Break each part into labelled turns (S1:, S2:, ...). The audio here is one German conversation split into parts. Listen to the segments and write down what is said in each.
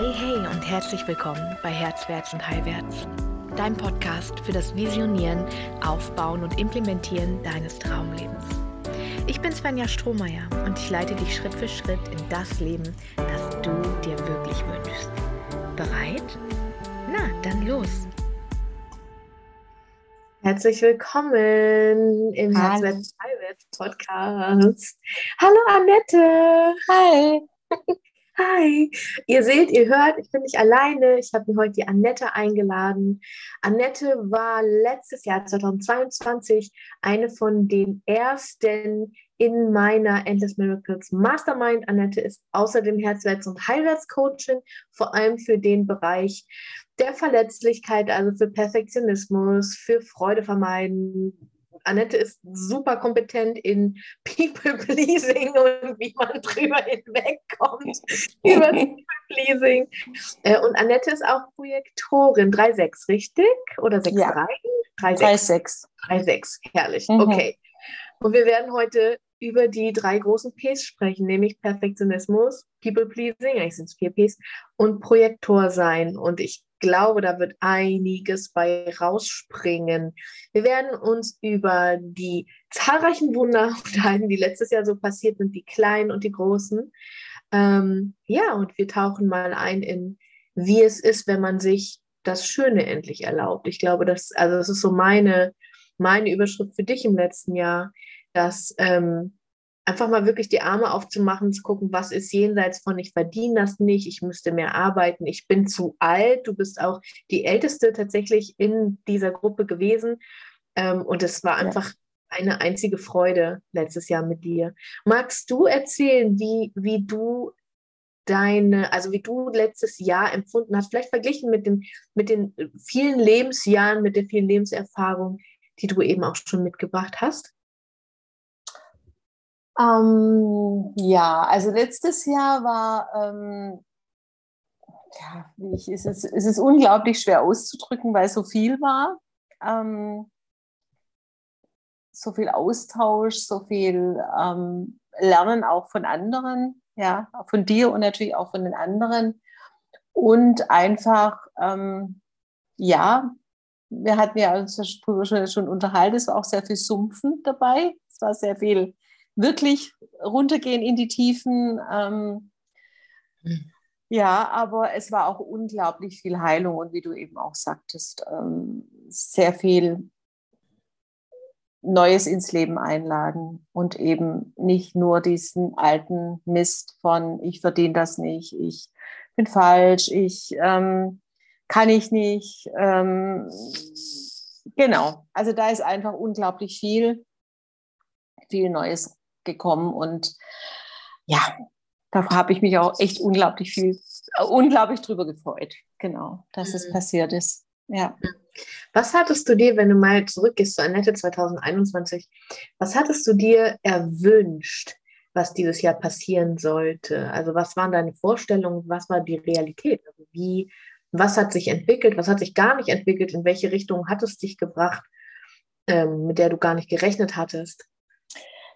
S1: Hey, hey und herzlich willkommen bei Herzwärts und Heilwärts, dein Podcast für das Visionieren, Aufbauen und Implementieren deines Traumlebens. Ich bin Svenja Strohmeier und ich leite dich Schritt für Schritt in das Leben, das du dir wirklich wünschst. Bereit? Na, dann los!
S2: Herzlich willkommen im Herzwärts Heilwärts Podcast. Hallo Annette.
S3: Hi.
S2: Hi, ihr seht, ihr hört, ich bin nicht alleine. Ich habe mir heute die Annette eingeladen. Annette war letztes Jahr 2022 eine von den ersten in meiner Endless Miracles Mastermind. Annette ist außerdem Herzwärts- und Heilwärts-Coaching, vor allem für den Bereich der Verletzlichkeit, also für Perfektionismus, für Freude vermeiden, Annette ist super kompetent in People-Pleasing und wie man drüber hinwegkommt über People-Pleasing. Äh, und Annette ist auch Projektorin 3.6, richtig? Oder 6.3?
S3: Ja. 3.6.
S2: 3.6, herrlich. Mhm. Okay. Und wir werden heute über die drei großen Ps sprechen, nämlich Perfektionismus, People-Pleasing, eigentlich sind es vier Ps, und Projektor sein. Und ich glaube, da wird einiges bei rausspringen. Wir werden uns über die zahlreichen Wunder unterhalten, die letztes Jahr so passiert sind, die kleinen und die großen. Ähm, ja, und wir tauchen mal ein in, wie es ist, wenn man sich das Schöne endlich erlaubt. Ich glaube, das, also das ist so meine, meine Überschrift für dich im letzten Jahr, dass ähm, einfach mal wirklich die Arme aufzumachen, zu gucken, was ist jenseits von, ich verdiene das nicht, ich müsste mehr arbeiten, ich bin zu alt, du bist auch die Älteste tatsächlich in dieser Gruppe gewesen. Ähm, und es war einfach eine einzige Freude letztes Jahr mit dir. Magst du erzählen, wie, wie du deine, also wie du letztes Jahr empfunden hast, vielleicht verglichen mit, dem, mit den vielen Lebensjahren, mit der vielen Lebenserfahrung, die du eben auch schon mitgebracht hast?
S3: Ähm, ja, also letztes Jahr war, ähm, ja, ich, es, ist, es ist unglaublich schwer auszudrücken, weil so viel war. Ähm, so viel Austausch, so viel ähm, Lernen auch von anderen, ja, von dir und natürlich auch von den anderen. Und einfach, ähm, ja, wir hatten ja uns schon unterhalten, es war auch sehr viel Sumpfen dabei. Es war sehr viel wirklich runtergehen in die Tiefen. Ähm, mhm. Ja, aber es war auch unglaublich viel Heilung und wie du eben auch sagtest, ähm, sehr viel Neues ins Leben einladen und eben nicht nur diesen alten Mist von ich verdiene das nicht, ich bin falsch, ich ähm, kann ich nicht. Ähm, genau, also da ist einfach unglaublich viel, viel Neues gekommen und ja, da habe ich mich auch echt unglaublich viel, äh, unglaublich drüber gefreut. Genau, dass mhm. es passiert ist. Ja.
S2: Was hattest du dir, wenn du mal zurückgehst zu Annette 2021, was hattest du dir erwünscht, was dieses Jahr passieren sollte? Also was waren deine Vorstellungen, was war die Realität? Also wie, was hat sich entwickelt, was hat sich gar nicht entwickelt, in welche Richtung hat es dich gebracht, ähm, mit der du gar nicht gerechnet hattest?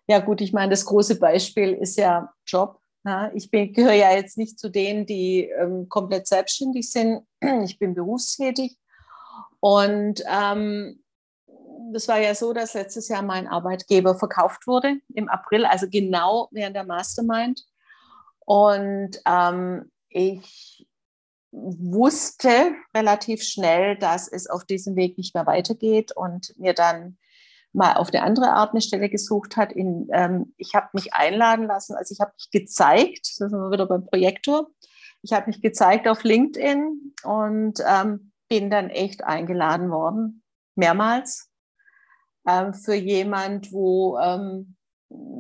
S3: Ja gut, ich meine, das große Beispiel ist ja Job. Ja, ich gehöre ja jetzt nicht zu denen, die ähm, komplett selbstständig sind. Ich bin berufstätig. Und ähm, das war ja so, dass letztes Jahr mein Arbeitgeber verkauft wurde im April, also genau während der Mastermind. Und ähm, ich wusste relativ schnell, dass es auf diesem Weg nicht mehr weitergeht und mir dann mal auf eine andere Art eine Stelle gesucht hat. In, ähm, ich habe mich einladen lassen, also ich habe mich gezeigt, das sind wir wieder beim Projektor, ich habe mich gezeigt auf LinkedIn und ähm, bin dann echt eingeladen worden, mehrmals, ähm, für jemand, wo, ähm,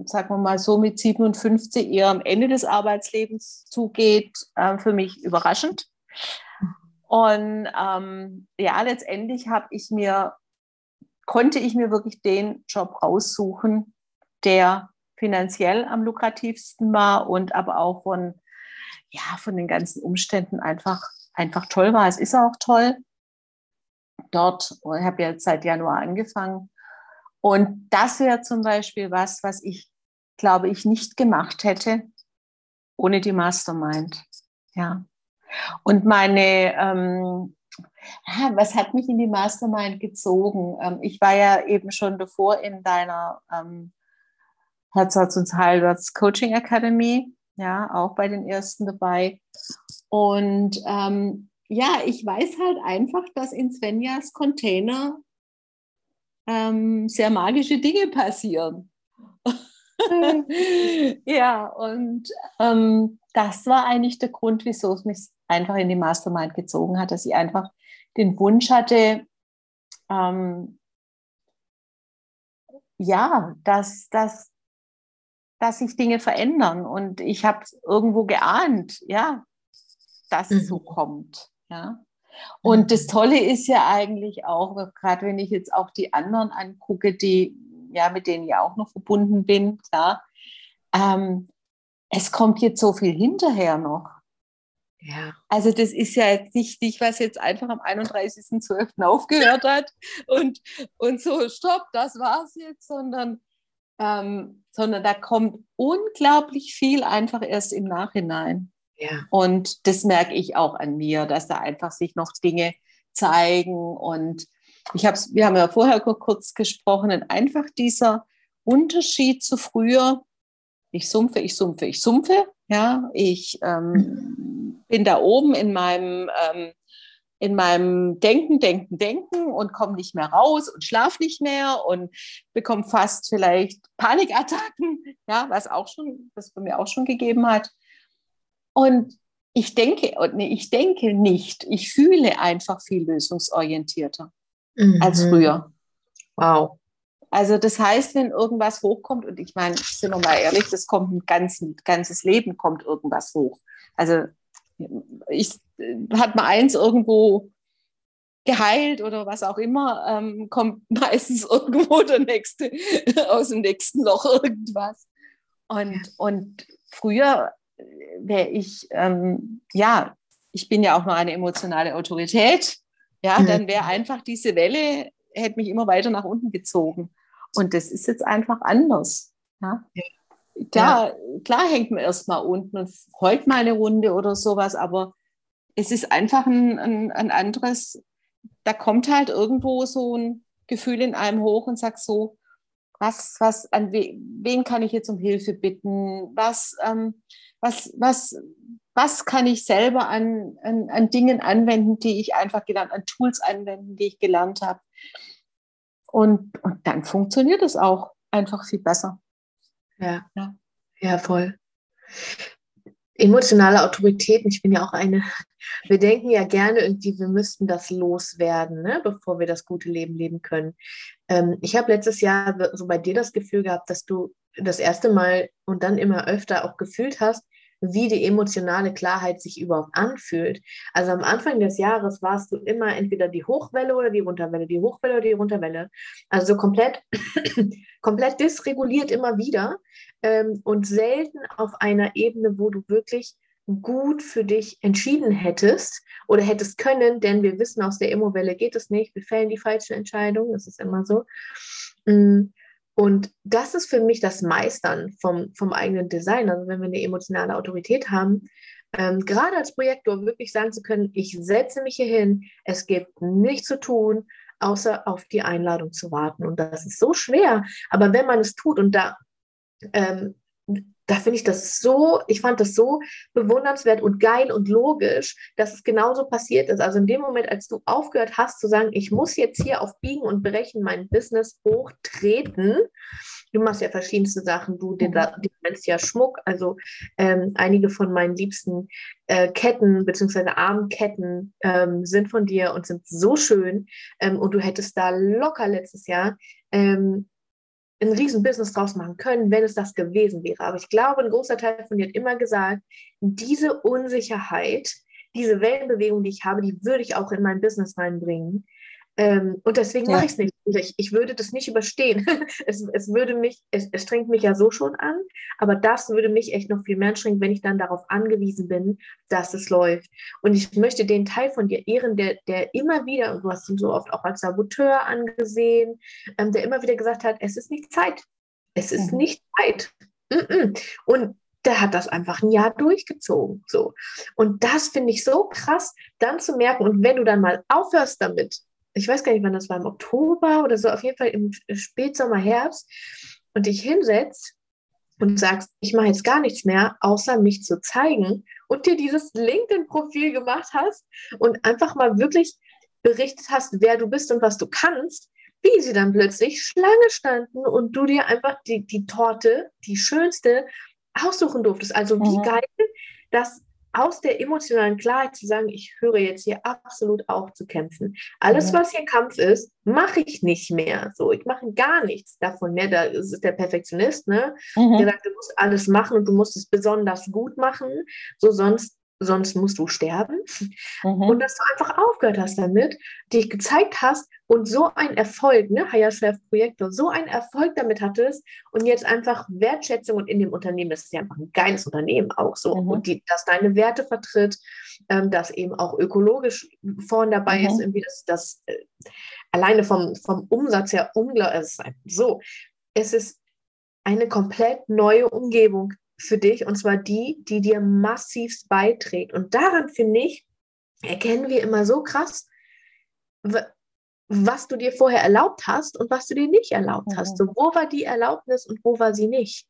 S3: sagen wir mal so, mit 57 eher am Ende des Arbeitslebens zugeht, äh, für mich überraschend. Und ähm, ja, letztendlich habe ich mir konnte ich mir wirklich den Job raussuchen, der finanziell am lukrativsten war und aber auch von, ja, von den ganzen Umständen einfach, einfach toll war. Es ist auch toll. Dort, ich habe ja seit Januar angefangen. Und das wäre zum Beispiel was, was ich, glaube ich, nicht gemacht hätte ohne die Mastermind. Ja. Und meine, ähm, was hat mich in die Mastermind gezogen? Ähm, ich war ja eben schon davor in deiner ähm, Herz, Herz und Heilwärts Coaching Academy, ja, auch bei den ersten dabei. Und ähm, ja, ich weiß halt einfach, dass in Svenjas Container ähm, sehr magische Dinge passieren. ja, und ähm, das war eigentlich der Grund, wieso es mich einfach in die Mastermind gezogen hat, dass ich einfach den Wunsch hatte, ähm, ja, dass, dass, dass sich Dinge verändern. Und ich habe es irgendwo geahnt, ja, dass mhm. es so kommt. Ja. Und das mhm. Tolle ist ja eigentlich auch, gerade wenn ich jetzt auch die anderen angucke, die ja, mit denen ich auch noch verbunden bin, klar. Ähm, es kommt jetzt so viel hinterher noch. Ja. Also das ist ja jetzt nicht, nicht was jetzt einfach am 31.12. aufgehört hat und, und so, stopp, das war's jetzt, sondern, ähm, sondern da kommt unglaublich viel einfach erst im Nachhinein. Ja. Und das merke ich auch an mir, dass da einfach sich noch Dinge zeigen und ich habe wir haben ja vorher kurz gesprochen, einfach dieser Unterschied zu früher, ich sumpfe, ich sumpfe, ich sumpfe, ja, ich ähm, bin da oben in meinem, ähm, in meinem Denken, Denken, Denken und komme nicht mehr raus und schlafe nicht mehr und bekomme fast vielleicht Panikattacken, ja, was auch schon, was bei mir auch schon gegeben hat. Und ich denke, nee, ich denke nicht, ich fühle einfach viel lösungsorientierter mhm. als früher.
S2: Wow.
S3: Also das heißt, wenn irgendwas hochkommt, und ich meine, sind wir mal ehrlich, das kommt ein, ganz, ganzes Leben kommt irgendwas hoch. Also ich hat mal eins irgendwo geheilt oder was auch immer, ähm, kommt meistens irgendwo der nächste aus dem nächsten Loch irgendwas. Und, und früher wäre ich, ähm, ja, ich bin ja auch noch eine emotionale Autorität ja, mhm. dann wäre einfach diese Welle, hätte mich immer weiter nach unten gezogen. Und das ist jetzt einfach anders. Ja? Klar, ja. klar hängt man erstmal unten und heult mal eine Runde oder sowas, aber es ist einfach ein, ein, ein anderes, da kommt halt irgendwo so ein Gefühl in einem hoch und sagt so, was, was, an we, wen kann ich jetzt um Hilfe bitten? Was, ähm, was, was, was kann ich selber an, an, an Dingen anwenden, die ich einfach gelernt, an Tools anwenden, die ich gelernt habe. Und, und dann funktioniert es auch einfach viel besser.
S2: Ja, ja, ja voll. Emotionale Autoritäten, ich bin ja auch eine, wir denken ja gerne irgendwie, wir müssten das loswerden, ne, bevor wir das gute Leben leben können. Ähm, ich habe letztes Jahr so bei dir das Gefühl gehabt, dass du das erste Mal und dann immer öfter auch gefühlt hast, wie die emotionale Klarheit sich überhaupt anfühlt. Also am Anfang des Jahres warst du immer entweder die Hochwelle oder die Runterwelle, die Hochwelle oder die Runterwelle. Also komplett, komplett dysreguliert immer wieder ähm, und selten auf einer Ebene, wo du wirklich gut für dich entschieden hättest oder hättest können, denn wir wissen, aus der Immowelle geht es nicht, wir fällen die falsche Entscheidung, das ist immer so. Mm, und das ist für mich das Meistern vom, vom eigenen Design. Also wenn wir eine emotionale Autorität haben, ähm, gerade als Projektor wirklich sagen zu können, ich setze mich hier hin, es gibt nichts zu tun, außer auf die Einladung zu warten. Und das ist so schwer. Aber wenn man es tut und da ähm, da finde ich das so, ich fand das so bewundernswert und geil und logisch, dass es genauso passiert ist. Also in dem Moment, als du aufgehört hast zu sagen, ich muss jetzt hier auf Biegen und Brechen mein Business hochtreten, du machst ja verschiedenste Sachen, du nennst ja Schmuck, also ähm, einige von meinen liebsten äh, Ketten bzw. Armketten ähm, sind von dir und sind so schön ähm, und du hättest da locker letztes Jahr ähm, ein Riesenbusiness draus machen können, wenn es das gewesen wäre. Aber ich glaube, ein großer Teil von dir hat immer gesagt, diese Unsicherheit, diese Wellenbewegung, die ich habe, die würde ich auch in mein Business reinbringen. Ähm, und deswegen ja. mache ich es nicht. Ich, ich würde das nicht überstehen. es, es würde mich, es, es strengt mich ja so schon an, aber das würde mich echt noch viel mehr anstrengen, wenn ich dann darauf angewiesen bin, dass es läuft. Und ich möchte den Teil von dir ehren, der, der immer wieder, und du hast ihn so oft auch als Saboteur angesehen, ähm, der immer wieder gesagt hat, es ist nicht Zeit. Es ist mhm. nicht Zeit. Und der hat das einfach ein Jahr durchgezogen. So. Und das finde ich so krass, dann zu merken. Und wenn du dann mal aufhörst damit, ich weiß gar nicht, wann das war, im Oktober oder so, auf jeden Fall im Spätsommer, Herbst, und dich hinsetzt und sagst, ich mache jetzt gar nichts mehr, außer mich zu zeigen und dir dieses LinkedIn-Profil gemacht hast und einfach mal wirklich berichtet hast, wer du bist und was du kannst, wie sie dann plötzlich Schlange standen und du dir einfach die, die Torte, die schönste, aussuchen durftest. Also wie mhm. geil, dass aus der emotionalen Klarheit zu sagen, ich höre jetzt hier absolut auf zu kämpfen. Alles, was hier Kampf ist, mache ich nicht mehr. So, ich mache gar nichts davon mehr. Da ist der Perfektionist, ne? Mhm. Der sagt, du musst alles machen und du musst es besonders gut machen. So, sonst sonst musst du sterben. Mhm. Und dass du einfach aufgehört hast damit, dich gezeigt hast und so ein Erfolg, ne, Higher Self Projektor, so ein Erfolg damit hattest und jetzt einfach Wertschätzung und in dem Unternehmen, das ist ja einfach ein geiles Unternehmen auch so, mhm. und die, dass deine Werte vertritt, ähm, dass eben auch ökologisch vorn dabei mhm. ist, irgendwie das, das äh, alleine vom, vom Umsatz her unglaublich, ist so, es ist eine komplett neue Umgebung, für dich und zwar die, die dir massivst beiträgt. Und daran finde ich, erkennen wir immer so krass, was du dir vorher erlaubt hast und was du dir nicht erlaubt mhm. hast. So, wo war die Erlaubnis und wo war sie nicht?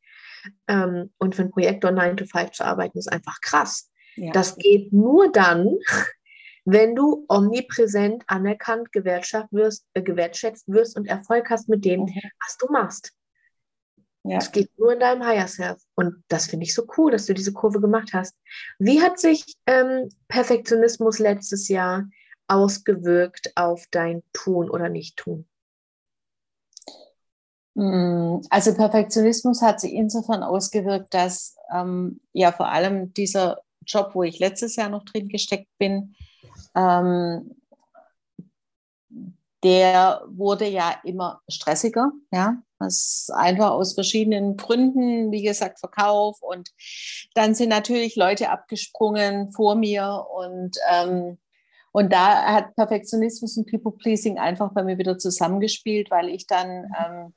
S2: Ähm, und für einen Projektor 9 to 5 zu arbeiten, ist einfach krass. Ja. Das geht nur dann, wenn du omnipräsent anerkannt, gewertschätzt wirst, äh, gewertschätzt wirst und Erfolg hast mit dem, mhm. was du machst. Ja. Es geht nur in deinem Higher Self. Und das finde ich so cool, dass du diese Kurve gemacht hast. Wie hat sich ähm, Perfektionismus letztes Jahr ausgewirkt auf dein Tun oder Nicht-Tun?
S3: Mm, also Perfektionismus hat sich insofern ausgewirkt, dass ähm, ja vor allem dieser Job, wo ich letztes Jahr noch drin gesteckt bin, ähm, der wurde ja immer stressiger, ja. Das einfach aus verschiedenen Gründen, wie gesagt, Verkauf. Und dann sind natürlich Leute abgesprungen vor mir. Und, ähm, und da hat Perfektionismus und People-Pleasing einfach bei mir wieder zusammengespielt, weil ich dann ähm,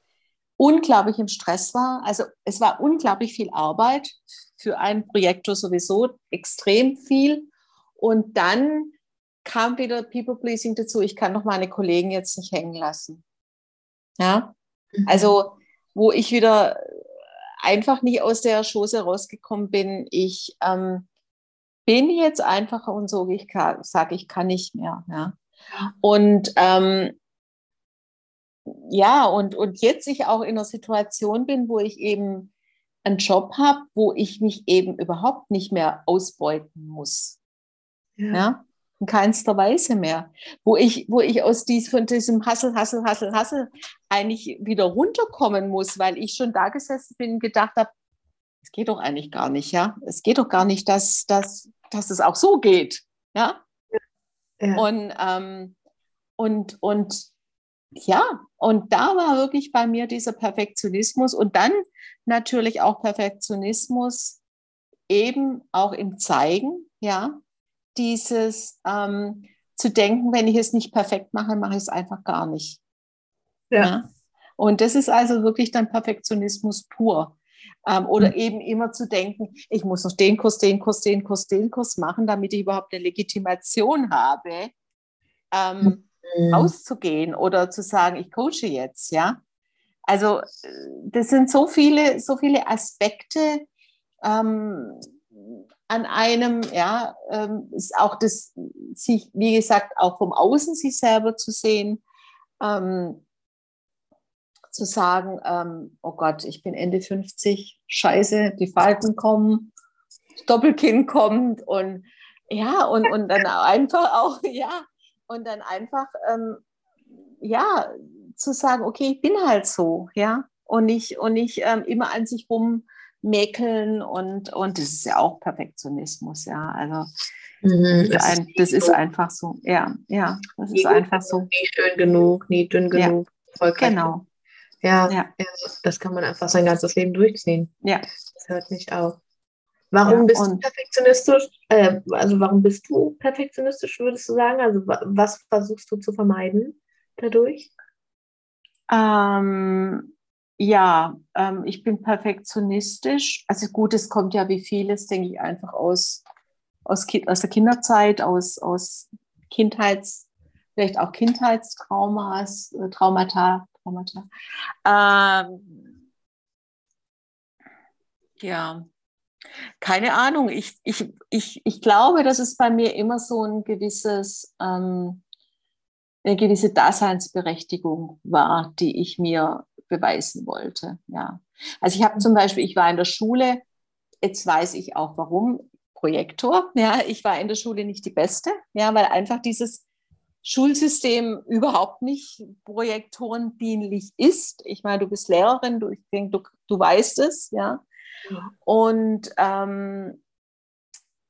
S3: unglaublich im Stress war. Also es war unglaublich viel Arbeit für einen Projektor sowieso, extrem viel. Und dann kam wieder People-Pleasing dazu. Ich kann doch meine Kollegen jetzt nicht hängen lassen. Ja. Also, wo ich wieder einfach nicht aus der Schoße rausgekommen bin, ich ähm, bin jetzt einfacher und so, ich sage, ich kann nicht mehr. Ja. Und ähm, ja, und, und jetzt ich auch in einer Situation bin, wo ich eben einen Job habe, wo ich mich eben überhaupt nicht mehr ausbeuten muss. Ja. ja? In keinster Weise mehr. Wo ich, wo ich aus dies, von diesem Hassel, Hassel, Hassel, Hassel eigentlich wieder runterkommen muss, weil ich schon da gesessen bin und gedacht habe, es geht doch eigentlich gar nicht, ja. Es geht doch gar nicht, dass, dass, dass es auch so geht. Ja. ja. Und, ähm, und, und ja, und da war wirklich bei mir dieser Perfektionismus und dann natürlich auch Perfektionismus eben auch im Zeigen, ja, dieses ähm, zu denken, wenn ich es nicht perfekt mache, mache ich es einfach gar nicht. Ja. ja? Und das ist also wirklich dann Perfektionismus pur. Ähm, oder mhm. eben immer zu denken, ich muss noch den Kurs, den Kurs, den Kurs, den Kurs machen, damit ich überhaupt eine Legitimation habe, ähm, mhm. rauszugehen oder zu sagen, ich coache jetzt, ja. Also das sind so viele, so viele Aspekte, ähm, an einem, ja, ähm, ist auch das, sich, wie gesagt, auch vom Außen sich selber zu sehen, ähm, zu sagen, ähm, oh Gott, ich bin Ende 50, scheiße, die Falten kommen, Doppelkinn kommt und ja, und, und dann einfach auch, ja, und dann einfach, ähm, ja, zu sagen, okay, ich bin halt so, ja, und nicht, und nicht ähm, immer an sich rum mäkeln und, und das ist ja auch Perfektionismus, ja. Also mhm, das, ist, ein, das ist einfach so, ja, ja, das ist einfach so.
S2: Nie schön genug, nie dünn genug,
S3: ja. erfolgreich. Genau.
S2: Ja, ja, ja, das kann man einfach sein ganzes Leben durchziehen.
S3: Ja.
S2: Das hört nicht auf. Warum ja, bist du perfektionistisch? Äh, also warum bist du perfektionistisch, würdest du sagen? Also was versuchst du zu vermeiden dadurch?
S3: Ähm, ja, ähm, ich bin perfektionistisch. Also gut, es kommt ja wie vieles, denke ich, einfach aus, aus, aus der Kinderzeit, aus, aus Kindheits, vielleicht auch Kindheitstraumas, äh, Traumata, Traumata. Ähm, ja, keine Ahnung. Ich, ich, ich, ich glaube, dass es bei mir immer so ein gewisses, ähm, eine gewisse Daseinsberechtigung war, die ich mir beweisen wollte. Ja. Also ich habe zum Beispiel, ich war in der Schule, jetzt weiß ich auch warum, Projektor. Ja, ich war in der Schule nicht die Beste, ja, weil einfach dieses Schulsystem überhaupt nicht projektorendienlich ist. Ich meine, du bist Lehrerin, du, ich denke, du, du weißt es, ja. Und ähm,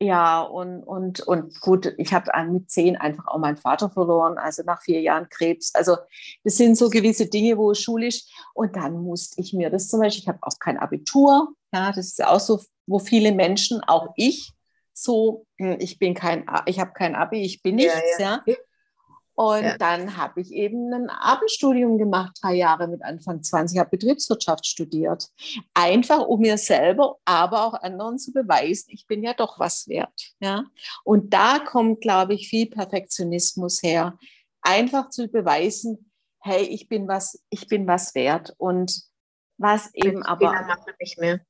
S3: ja, und, und, und gut, ich habe mit zehn einfach auch meinen Vater verloren, also nach vier Jahren Krebs. Also das sind so gewisse Dinge, wo es schulisch, und dann musste ich mir das zum Beispiel, ich habe auch kein Abitur, ja, das ist auch so, wo viele Menschen, auch ich, so, hm, ich bin kein, ich habe kein Abi, ich bin nichts, ja. ja. Und ja. dann habe ich eben ein Abendstudium gemacht, drei Jahre mit Anfang 20, habe Betriebswirtschaft studiert. Einfach, um mir selber, aber auch anderen zu beweisen, ich bin ja doch was wert. Ja? Und da kommt, glaube ich, viel Perfektionismus her. Einfach zu beweisen, hey, ich bin was, ich bin was wert. Und was eben aber. Fehler machen nicht mehr.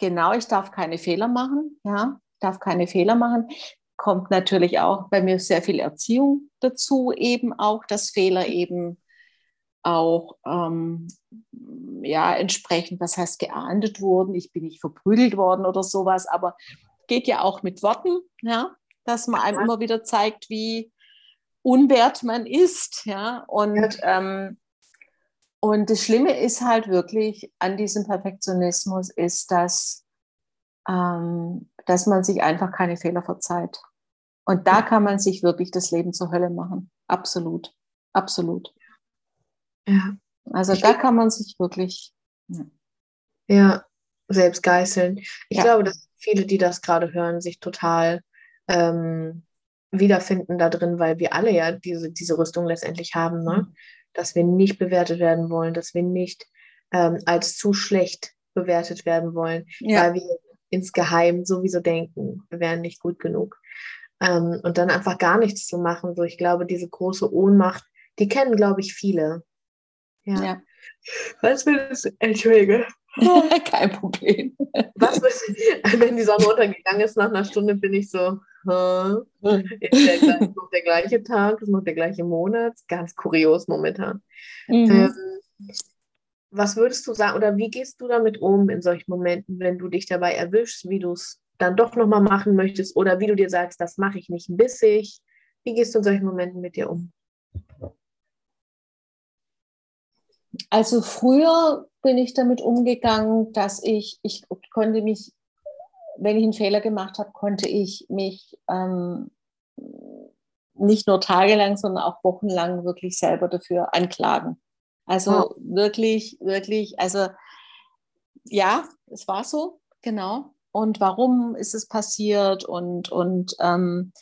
S3: Genau, ich darf keine Fehler machen, ja, darf keine Fehler machen kommt natürlich auch bei mir sehr viel Erziehung dazu, eben auch, dass Fehler eben auch ähm, ja, entsprechend, was heißt geahndet wurden. Ich bin nicht verprügelt worden oder sowas, aber geht ja auch mit Worten, ja, dass man einem immer wieder zeigt, wie unwert man ist, ja, und ähm, und das Schlimme ist halt wirklich an diesem Perfektionismus ist, dass ähm, dass man sich einfach keine Fehler verzeiht. Und da kann man sich wirklich das Leben zur Hölle machen. Absolut. Absolut.
S2: Ja.
S3: Also da kann man sich wirklich.
S2: Ja, ja selbst geißeln. Ich ja. glaube, dass viele, die das gerade hören, sich total ähm, wiederfinden da drin, weil wir alle ja diese, diese Rüstung letztendlich haben, ne? Dass wir nicht bewertet werden wollen, dass wir nicht ähm, als zu schlecht bewertet werden wollen, ja. weil wir insgeheim sowieso denken, wir wären nicht gut genug. Ähm, und dann einfach gar nichts zu machen. So, ich glaube, diese große Ohnmacht, die kennen, glaube ich, viele. Ja. ja. Was willst du? Entschuldige.
S3: Kein Problem.
S2: Was willst wenn die Sonne untergegangen ist, nach einer Stunde bin ich so, ist der, noch der gleiche Tag, ist noch der gleiche Monat. Ganz kurios momentan. Mhm. Ähm, was würdest du sagen oder wie gehst du damit um in solchen Momenten, wenn du dich dabei erwischst, wie du es dann doch nochmal machen möchtest oder wie du dir sagst, das mache ich nicht bissig. Wie gehst du in solchen Momenten mit dir um?
S3: Also früher bin ich damit umgegangen, dass ich, ich konnte mich, wenn ich einen Fehler gemacht habe, konnte ich mich ähm, nicht nur tagelang, sondern auch wochenlang wirklich selber dafür anklagen. Also ja. wirklich, wirklich, also ja, es war so, genau. Und warum ist es passiert und, und ähm,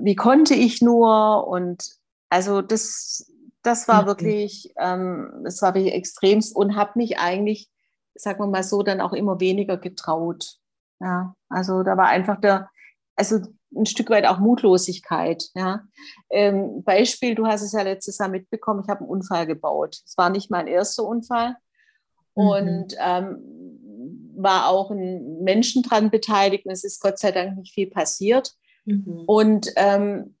S3: wie konnte ich nur? Und also das, das war mhm. wirklich, ähm, das war wirklich extremst und habe mich eigentlich, sagen wir mal so, dann auch immer weniger getraut. Ja, also da war einfach der, also ein Stück weit auch Mutlosigkeit. Ja. Ähm, Beispiel, du hast es ja letztes Jahr mitbekommen, ich habe einen Unfall gebaut. Es war nicht mein erster Unfall. Mhm. Und ähm, war auch ein Menschen dran beteiligt und es ist Gott sei Dank nicht viel passiert. Mhm. Und ähm,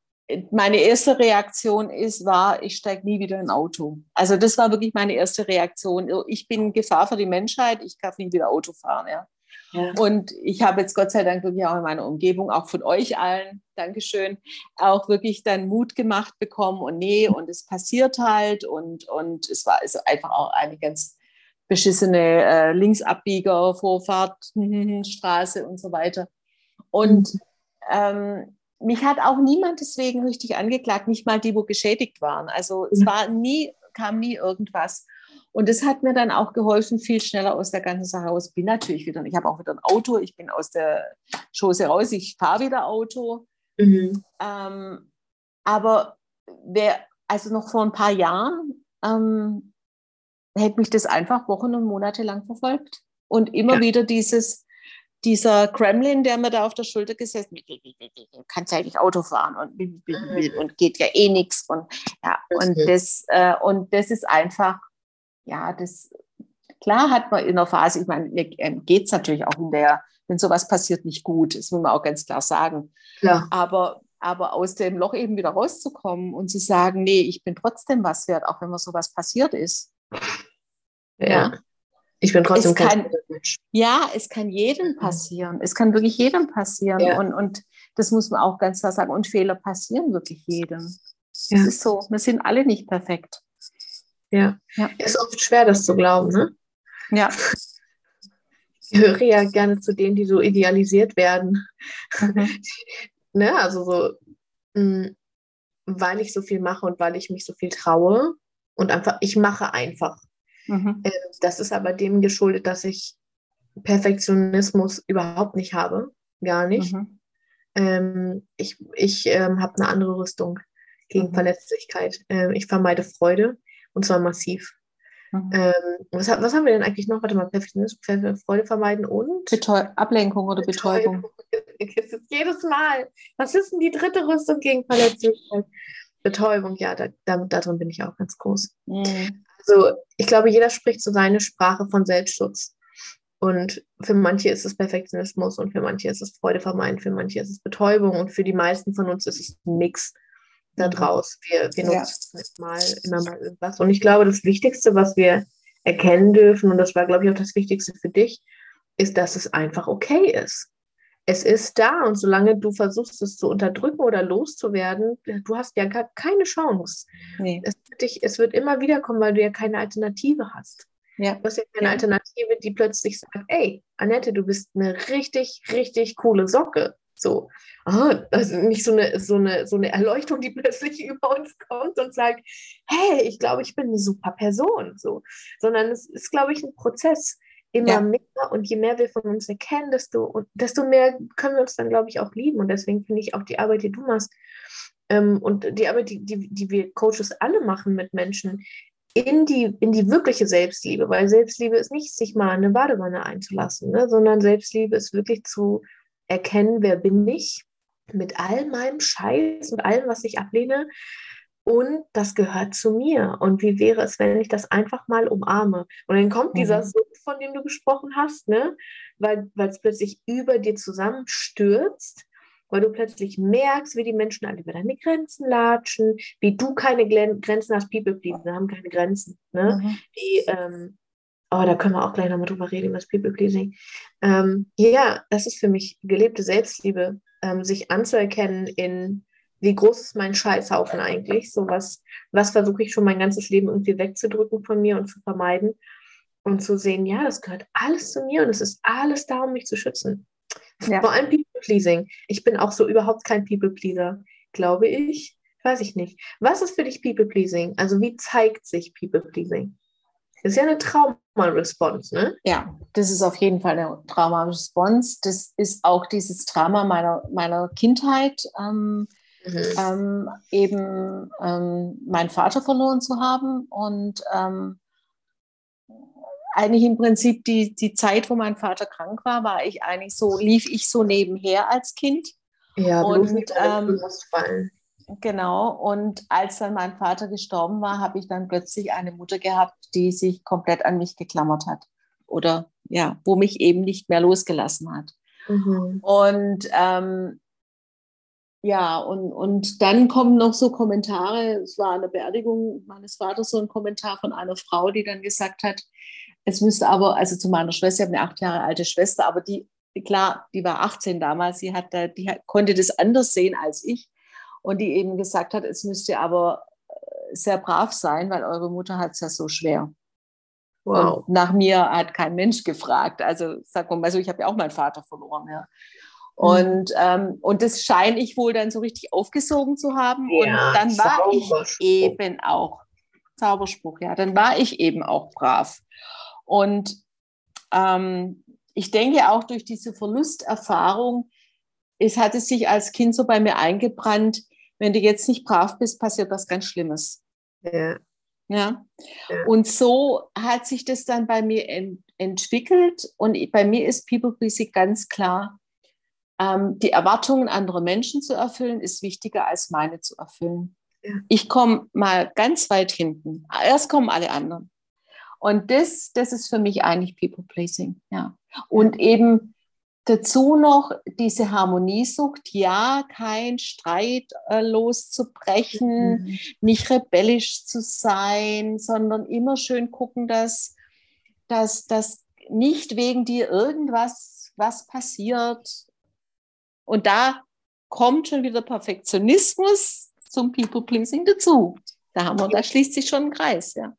S3: meine erste Reaktion ist, war, ich steige nie wieder in ein Auto. Also das war wirklich meine erste Reaktion. Ich bin Gefahr für die Menschheit, ich darf nie wieder Auto fahren. Ja. Ja. Und ich habe jetzt Gott sei Dank wirklich auch in meiner Umgebung, auch von euch allen, Dankeschön, auch wirklich dann Mut gemacht bekommen und nee, und es passiert halt und, und es war also einfach auch eine ganz beschissene äh, Linksabbieger, Vorfahrt, Straße und so weiter. Und mhm. ähm, mich hat auch niemand deswegen richtig angeklagt, nicht mal die, wo geschädigt waren. Also es war nie, kam nie irgendwas. Und das hat mir dann auch geholfen, viel schneller aus der ganzen Sache raus. Bin natürlich wieder, ich habe auch wieder ein Auto, ich bin aus der Schoße raus, ich fahre wieder Auto. Mhm. Ähm, aber wer, also noch vor ein paar Jahren, ähm, hätte mich das einfach Wochen und Monate lang verfolgt. Und immer ja. wieder dieses, dieser Kremlin, der mir da auf der Schulter gesessen hat, kannst ja nicht Auto fahren und, und geht ja eh nichts. Und, ja, und, das, äh, und das ist einfach, ja, das, klar hat man in der Phase, ich meine, mir ähm, geht es natürlich auch in der, wenn sowas passiert, nicht gut, das muss man auch ganz klar sagen. Ja. Aber, aber aus dem Loch eben wieder rauszukommen und zu sagen, nee, ich bin trotzdem was wert, auch wenn mir sowas passiert ist.
S2: Ja. Ich bin trotzdem
S3: es kein kann, Ja, es kann jedem passieren. Es kann wirklich jedem passieren. Ja. Und, und das muss man auch ganz klar sagen. Und Fehler passieren wirklich jedem. Ja. Es ist so. Wir sind alle nicht perfekt.
S2: Ja. ja. Ist oft schwer, das zu glauben, ne?
S3: Ja.
S2: Ich höre ja gerne zu denen, die so idealisiert werden. Mhm. ne? Also so, mh, mm, weil ich so viel mache und weil ich mich so viel traue und einfach, ich mache einfach. Mhm. Ähm, das ist aber dem geschuldet, dass ich Perfektionismus überhaupt nicht habe. Gar nicht. Mhm. Ähm, ich ich ähm, habe eine andere Rüstung gegen mhm. Verletzlichkeit. Ähm, ich vermeide Freude und zwar massiv. Mhm. Ähm, was, was, haben wir denn eigentlich noch? Warte mal, Perfektionismus, Freude vermeiden und?
S3: Betäu Ablenkung oder Betäubung.
S2: Betäubung. Jedes Mal. Was ist denn die dritte Rüstung gegen Verletzlichkeit? Betäubung, ja, da, da, darin bin ich auch ganz groß. Mhm. Also ich glaube, jeder spricht so seine Sprache von Selbstschutz. Und für manche ist es Perfektionismus und für manche ist es Freude vermeiden, für manche ist es Betäubung und für die meisten von uns ist es ein Mix da mhm. draus. Wir, wir nutzen ja. mal immer mal irgendwas. Und ich glaube, das Wichtigste, was wir erkennen dürfen, und das war, glaube ich, auch das Wichtigste für dich, ist, dass es einfach okay ist es ist da und solange du versuchst, es zu unterdrücken oder loszuwerden, du hast ja gar keine Chance. Nee. Es, wird dich, es wird immer wieder kommen, weil du ja keine Alternative hast. Ja. Du hast ja keine ja. Alternative, die plötzlich sagt, ey, Annette, du bist eine richtig, richtig coole Socke. So, oh, also nicht so eine, so, eine, so eine Erleuchtung, die plötzlich über uns kommt und sagt, hey, ich glaube, ich bin eine super Person. So, sondern es ist, glaube ich, ein Prozess immer ja. mehr und je mehr wir von uns erkennen, desto, desto mehr können wir uns dann, glaube ich, auch lieben. Und deswegen finde ich auch die Arbeit, die du machst ähm, und die Arbeit, die, die, die wir Coaches alle machen mit Menschen, in die, in die wirkliche Selbstliebe, weil Selbstliebe ist nicht, sich mal eine Badewanne einzulassen, ne, sondern Selbstliebe ist wirklich zu erkennen, wer bin ich mit all meinem Scheiß und allem, was ich ablehne, und das gehört zu mir. Und wie wäre es, wenn ich das einfach mal umarme? Und dann kommt mhm. dieser Sumpf, von dem du gesprochen hast, ne? weil es plötzlich über dir zusammenstürzt, weil du plötzlich merkst, wie die Menschen alle über deine Grenzen latschen, wie du keine Grenzen hast. People pleasing haben keine Grenzen. Ne? Mhm. Die, ähm, oh, da können wir auch gleich nochmal drüber reden, was People pleasing. Ähm, ja, das ist für mich gelebte Selbstliebe, ähm, sich anzuerkennen in wie groß ist mein Scheißhaufen eigentlich? So was, was versuche ich schon mein ganzes Leben irgendwie wegzudrücken von mir und zu vermeiden und zu sehen, ja, das gehört alles zu mir und es ist alles da, um mich zu schützen. Ja. Vor allem People-Pleasing. Ich bin auch so überhaupt kein People-Pleaser, glaube ich. Weiß ich nicht. Was ist für dich People-Pleasing? Also wie zeigt sich People-Pleasing? Das ist ja eine Trauma-Response, ne?
S3: Ja, das ist auf jeden Fall eine Trauma-Response. Das ist auch dieses Trauma meiner, meiner Kindheit. Ähm, Mhm. Ähm, eben ähm, meinen Vater verloren zu haben und ähm, eigentlich im Prinzip die, die Zeit, wo mein Vater krank war, war ich eigentlich so, lief ich so nebenher als Kind.
S2: Ja, und ähm, fallen.
S3: Genau, und als dann mein Vater gestorben war, habe ich dann plötzlich eine Mutter gehabt, die sich komplett an mich geklammert hat. Oder ja, wo mich eben nicht mehr losgelassen hat. Mhm. Und ähm, ja, und, und dann kommen noch so Kommentare. Es war an der Beerdigung meines Vaters so ein Kommentar von einer Frau, die dann gesagt hat, es müsste aber, also zu meiner Schwester, ich habe eine acht Jahre alte Schwester, aber die, klar, die war 18 damals, sie hat da, die konnte das anders sehen als ich. Und die eben gesagt hat, es müsste aber äh, sehr brav sein, weil eure Mutter hat es ja so schwer. Wow. Und nach mir hat kein Mensch gefragt. Also sag mal so, ich habe ja auch meinen Vater verloren. Ja. Mhm. Und, ähm, und das scheine ich wohl dann so richtig aufgesogen zu haben. Ja, und dann war ich eben auch, Zauberspruch, ja, dann war ich eben auch brav. Und ähm, ich denke auch durch diese Verlusterfahrung, es hat es sich als Kind so bei mir eingebrannt, wenn du jetzt nicht brav bist, passiert was ganz Schlimmes.
S2: Ja.
S3: Ja. ja. Und so hat sich das dann bei mir ent entwickelt. Und bei mir ist People Pleasing ganz klar, ähm, die Erwartungen anderer Menschen zu erfüllen, ist wichtiger als meine zu erfüllen. Ja. Ich komme mal ganz weit hinten. Erst kommen alle anderen. Und das, das ist für mich eigentlich People Pleasing. Ja. Und eben Dazu noch diese Harmoniesucht, ja, kein Streit äh, loszubrechen, mhm. nicht rebellisch zu sein, sondern immer schön gucken, dass, dass, dass nicht wegen dir irgendwas was passiert. Und da kommt schon wieder Perfektionismus zum People-Pleasing dazu. Da haben wir, da schließt sich schon ein Kreis, ja.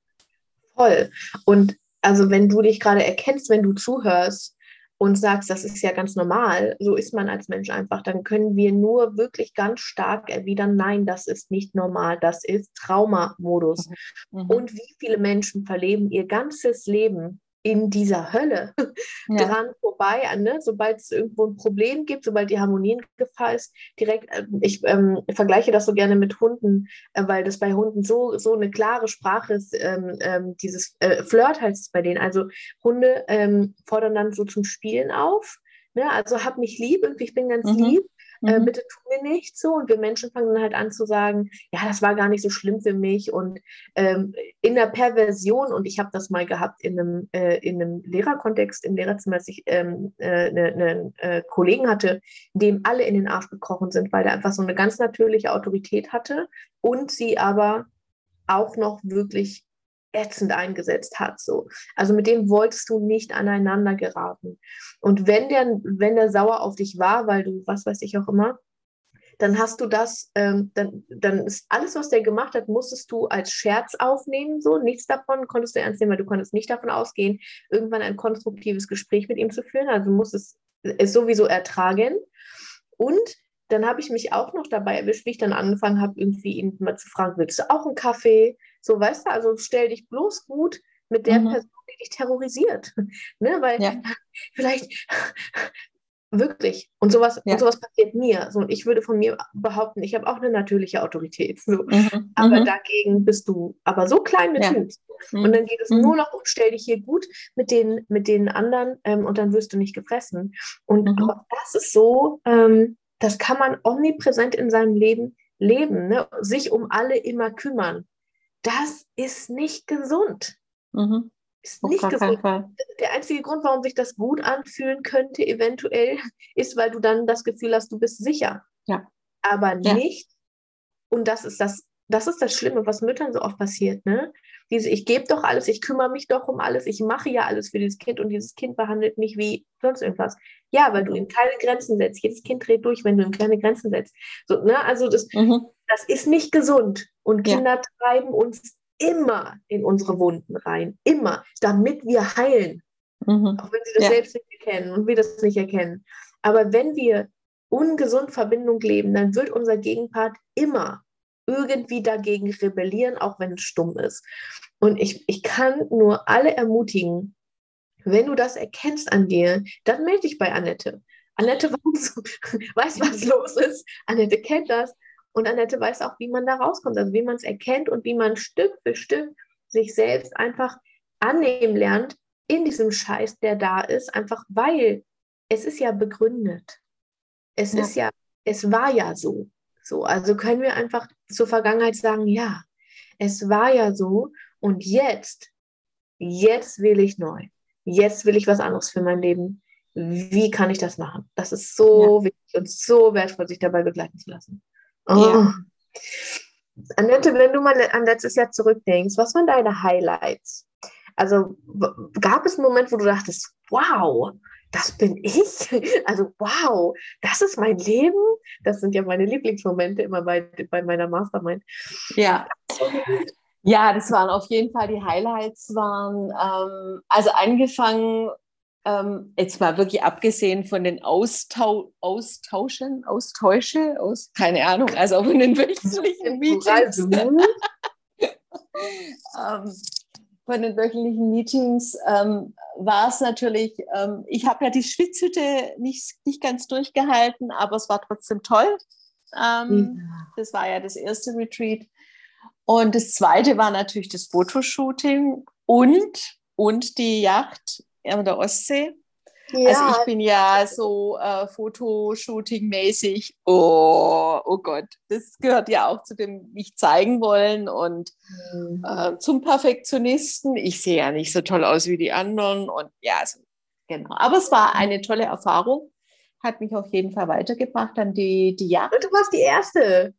S2: Voll. Und also wenn du dich gerade erkennst, wenn du zuhörst, und sagst, das ist ja ganz normal, so ist man als Mensch einfach, dann können wir nur wirklich ganz stark erwidern, nein, das ist nicht normal, das ist Traumamodus. Mhm. Und wie viele Menschen verleben ihr ganzes Leben in dieser Hölle ja. dran vorbei, ne? sobald es irgendwo ein Problem gibt, sobald die Harmonie in Gefahr ist, direkt, äh, ich ähm, vergleiche das so gerne mit Hunden, äh, weil das bei Hunden so, so eine klare Sprache ist, ähm, ähm, dieses äh, Flirt heißt es bei denen, also Hunde ähm, fordern dann so zum Spielen auf, ne? also hab mich lieb, irgendwie ich bin ganz mhm. lieb, äh, mhm. bitte tu mir nicht so. Und wir Menschen fangen dann halt an zu sagen, ja, das war gar nicht so schlimm für mich. Und ähm, in der Perversion, und ich habe das mal gehabt in einem, äh, in einem Lehrerkontext, im Lehrerzimmer, als ich ähm, äh, einen ne, äh, Kollegen hatte, dem alle in den Arsch gekrochen sind, weil der einfach so eine ganz natürliche Autorität hatte und sie aber auch noch wirklich ätzend eingesetzt hat. So. Also mit dem wolltest du nicht aneinander geraten. Und wenn der, wenn der sauer auf dich war, weil du, was weiß ich auch immer, dann hast du das, ähm, dann, dann ist alles, was der gemacht hat, musstest du als Scherz aufnehmen. So, nichts davon konntest du ernst nehmen, weil du konntest nicht davon ausgehen, irgendwann ein konstruktives Gespräch mit ihm zu führen. Also musstest es sowieso ertragen. Und dann habe ich mich auch noch dabei erwischt, wie ich dann angefangen habe, irgendwie ihn mal zu fragen, willst du auch einen Kaffee? So, weißt du, also stell dich bloß gut mit der mhm. Person, die dich terrorisiert. ne? Weil ja. vielleicht wirklich. Und sowas, ja. und sowas passiert mir. So, und ich würde von mir behaupten, ich habe auch eine natürliche Autorität. So. Mhm. Aber mhm. dagegen bist du aber so klein mit ja. Mhm. Und dann geht es mhm. nur noch um, stell dich hier gut mit den, mit den anderen ähm, und dann wirst du nicht gefressen. Und mhm. aber das ist so, ähm, das kann man omnipräsent in seinem Leben leben, ne? sich um alle immer kümmern das ist nicht gesund. Mhm. Ist nicht gesund. Der einzige Grund, warum sich das gut anfühlen könnte, eventuell, ist, weil du dann das Gefühl hast, du bist sicher. Ja. Aber nicht, und das ist das, das ist das Schlimme, was Müttern so oft passiert, ne? Diese, ich gebe doch alles, ich kümmere mich doch um alles, ich mache ja alles für dieses Kind und dieses Kind behandelt mich wie sonst irgendwas. Ja, weil du ihm keine Grenzen setzt. Jedes Kind dreht durch, wenn du ihm keine Grenzen setzt. So, ne? Also das, mhm. das ist nicht gesund. Und Kinder ja. treiben uns immer in unsere Wunden rein. Immer, damit wir heilen. Mhm. Auch wenn sie das ja. selbst nicht erkennen und wir das nicht erkennen. Aber wenn wir ungesund Verbindung leben, dann wird unser Gegenpart immer irgendwie dagegen rebellieren, auch wenn es stumm ist. Und ich, ich kann nur alle ermutigen, wenn du das erkennst an dir, dann melde dich bei Annette. Annette weiß, was los ist. Annette kennt das. Und Annette weiß auch, wie man da rauskommt, also wie man es erkennt und wie man Stück für Stück sich selbst einfach annehmen lernt in diesem Scheiß, der da ist, einfach weil es ist ja begründet. Es ja. ist ja, es war ja so. So, also können wir einfach zur Vergangenheit sagen, ja, es war ja so und jetzt, jetzt will ich neu. Jetzt will ich was anderes für mein Leben. Wie kann ich das machen? Das ist so ja. wichtig und so wertvoll, sich dabei begleiten zu lassen. Oh. Ja. Annette, wenn du mal an letztes Jahr zurückdenkst, was waren deine Highlights? Also gab es einen Moment, wo du dachtest, wow, das bin ich. Also wow, das ist mein Leben. Das sind ja meine Lieblingsmomente immer bei, bei meiner Mastermind.
S3: Ja. Ja, das waren auf jeden Fall die Highlights. Waren ähm, also angefangen ähm, jetzt mal wirklich abgesehen von den Austau Austauschen, Austausche, aus, keine Ahnung, also auch in den wöchentlichen Meetings. ähm, von den wöchentlichen Meetings ähm, war es natürlich, ähm, ich habe ja die Schwitzhütte nicht, nicht ganz durchgehalten, aber es war trotzdem toll. Ähm, ja. Das war ja das erste Retreat. Und das zweite war natürlich das Fotoshooting und, und die Yacht an der Ostsee. Ja. Also ich bin ja so äh, Fotoshooting-mäßig, oh, oh Gott, das gehört ja auch zu dem mich zeigen wollen und mhm. äh, zum Perfektionisten. Ich sehe ja nicht so toll aus wie die anderen und ja, also, genau. Aber es war eine tolle Erfahrung, hat mich auf jeden Fall weitergebracht an die, die Jagd.
S2: Und du warst die Erste.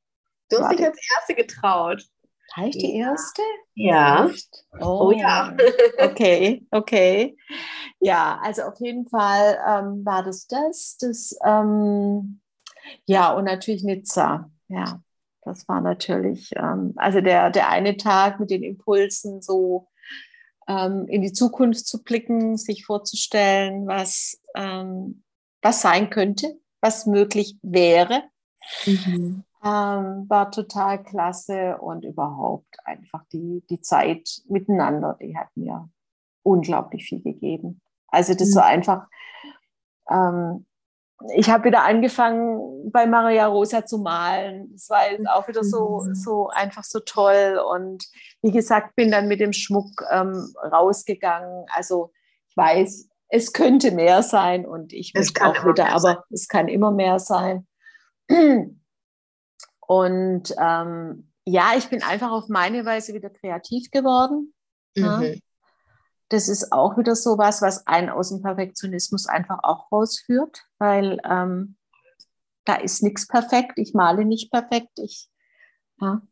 S2: Du hast dich als Erste getraut.
S3: War ich die Erste?
S2: Ja.
S3: Oh, oh, ja. okay, okay. Ja, also auf jeden Fall ähm, war das das. das ähm, ja, und natürlich Nizza. Ja, das war natürlich, ähm, also der, der eine Tag mit den Impulsen, so ähm, in die Zukunft zu blicken, sich vorzustellen, was, ähm, was sein könnte, was möglich wäre. Mhm. Ähm, war total klasse und überhaupt einfach die, die Zeit miteinander, die hat mir unglaublich viel gegeben. Also das mhm. war einfach, ähm, ich habe wieder angefangen bei Maria Rosa zu malen. Das war auch wieder so, mhm. so einfach so toll. Und wie gesagt, bin dann mit dem Schmuck ähm, rausgegangen. Also ich weiß, es könnte mehr sein und ich möchte auch wieder, aber es kann immer mehr sein. Und ähm, ja, ich bin einfach auf meine Weise wieder kreativ geworden. Mhm. Ja. Das ist auch wieder so was, was einen aus dem Perfektionismus einfach auch rausführt, weil ähm, da ist nichts perfekt. Ich male nicht perfekt. Ich ja,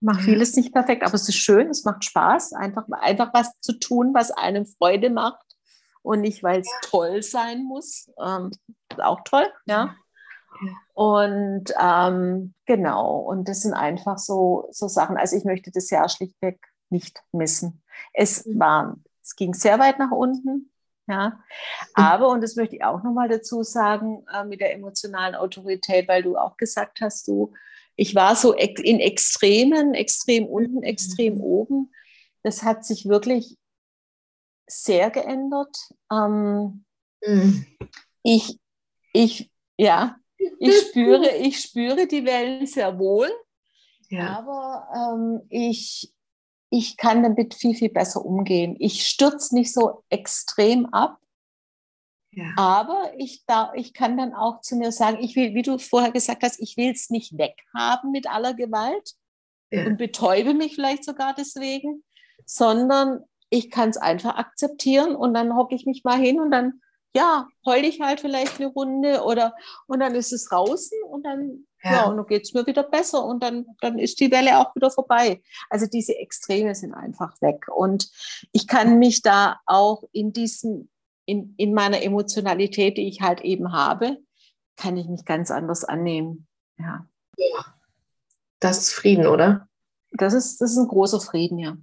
S3: mache vieles nicht perfekt, aber es ist schön, es macht Spaß, einfach, einfach was zu tun, was einem Freude macht und nicht, weil es toll sein muss. Ähm, auch toll, ja. Und ähm, genau, und das sind einfach so, so Sachen. Also ich möchte das Jahr schlichtweg nicht missen. Es mhm. war, es ging sehr weit nach unten, ja. Mhm. Aber, und das möchte ich auch nochmal dazu sagen, äh, mit der emotionalen Autorität, weil du auch gesagt hast, du, ich war so in Extremen, extrem unten, extrem mhm. oben. Das hat sich wirklich sehr geändert. Ähm, mhm. Ich, ich, ja, ich spüre, ich spüre die Wellen sehr wohl, ja. aber ähm, ich, ich kann damit viel, viel besser umgehen. Ich stürze nicht so extrem ab, ja. aber ich, da, ich kann dann auch zu mir sagen, ich will, wie du vorher gesagt hast, ich will es nicht weghaben mit aller Gewalt ja. und betäube mich vielleicht sogar deswegen, sondern ich kann es einfach akzeptieren und dann hocke ich mich mal hin und dann ja, heul ich halt vielleicht eine Runde oder und dann ist es draußen und dann, ja, ja und dann geht es mir wieder besser und dann, dann ist die Welle auch wieder vorbei. Also diese Extreme sind einfach weg. Und ich kann mich da auch in diesem, in, in meiner Emotionalität, die ich halt eben habe, kann ich mich ganz anders annehmen. Ja. ja.
S2: Das ist Frieden, oder?
S3: Das ist, das ist ein großer Frieden, ja.